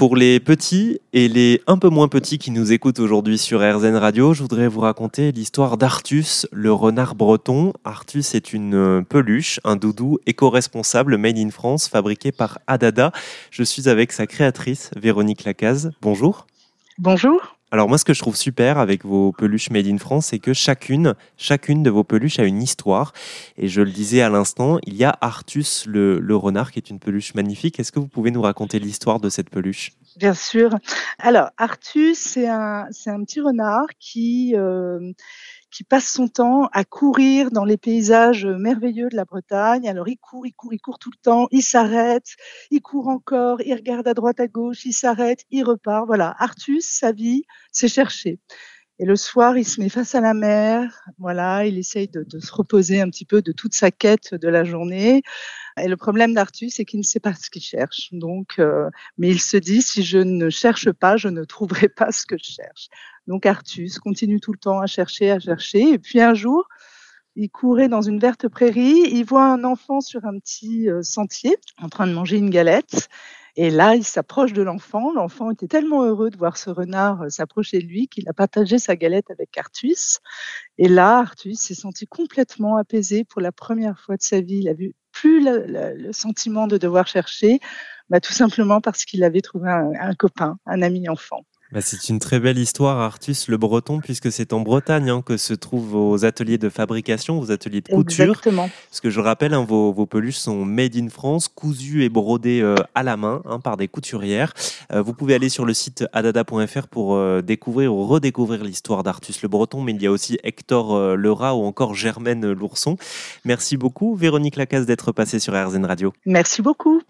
Pour les petits et les un peu moins petits qui nous écoutent aujourd'hui sur RZN Radio, je voudrais vous raconter l'histoire d'Artus, le renard breton. Artus est une euh, peluche, un doudou éco-responsable made in France, fabriqué par Adada. Je suis avec sa créatrice, Véronique Lacaze. Bonjour. Bonjour. Alors moi, ce que je trouve super avec vos peluches Made in France, c'est que chacune, chacune de vos peluches a une histoire. Et je le disais à l'instant, il y a Artus le, renard, qui est une peluche magnifique. Est-ce que vous pouvez nous raconter l'histoire de cette peluche? Bien sûr. Alors Artus, c'est un, un petit renard qui euh, qui passe son temps à courir dans les paysages merveilleux de la Bretagne. Alors il court, il court, il court tout le temps, il s'arrête, il court encore, il regarde à droite, à gauche, il s'arrête, il repart. Voilà, Artus, sa vie, c'est chercher. Et le soir, il se met face à la mer. Voilà, il essaye de, se reposer un petit peu de toute sa quête de la journée. Et le problème d'Artus, c'est qu'il ne sait pas ce qu'il cherche. Donc, euh, mais il se dit si je ne cherche pas, je ne trouverai pas ce que je cherche. Donc Artus continue tout le temps à chercher, à chercher. Et puis un jour, il courait dans une verte prairie, il voit un enfant sur un petit euh, sentier en train de manger une galette. Et là, il s'approche de l'enfant. L'enfant était tellement heureux de voir ce renard euh, s'approcher de lui qu'il a partagé sa galette avec Artus. Et là, Artus s'est senti complètement apaisé pour la première fois de sa vie. Il a vu plus le, sentiment de devoir chercher, bah, tout simplement parce qu'il avait trouvé un copain, un ami enfant. Bah, c'est une très belle histoire, Artus le Breton, puisque c'est en Bretagne hein, que se trouvent vos ateliers de fabrication, vos ateliers de couture. Exactement. Parce que je rappelle, hein, vos, vos, peluches sont made in France, cousues et brodées euh, à la main hein, par des couturières. Euh, vous pouvez aller sur le site adada.fr pour euh, découvrir ou redécouvrir l'histoire d'Artus le Breton, mais il y a aussi Hector le rat ou encore Germaine l'ourson. Merci beaucoup, Véronique Lacasse, d'être passée sur RZN Radio. Merci beaucoup.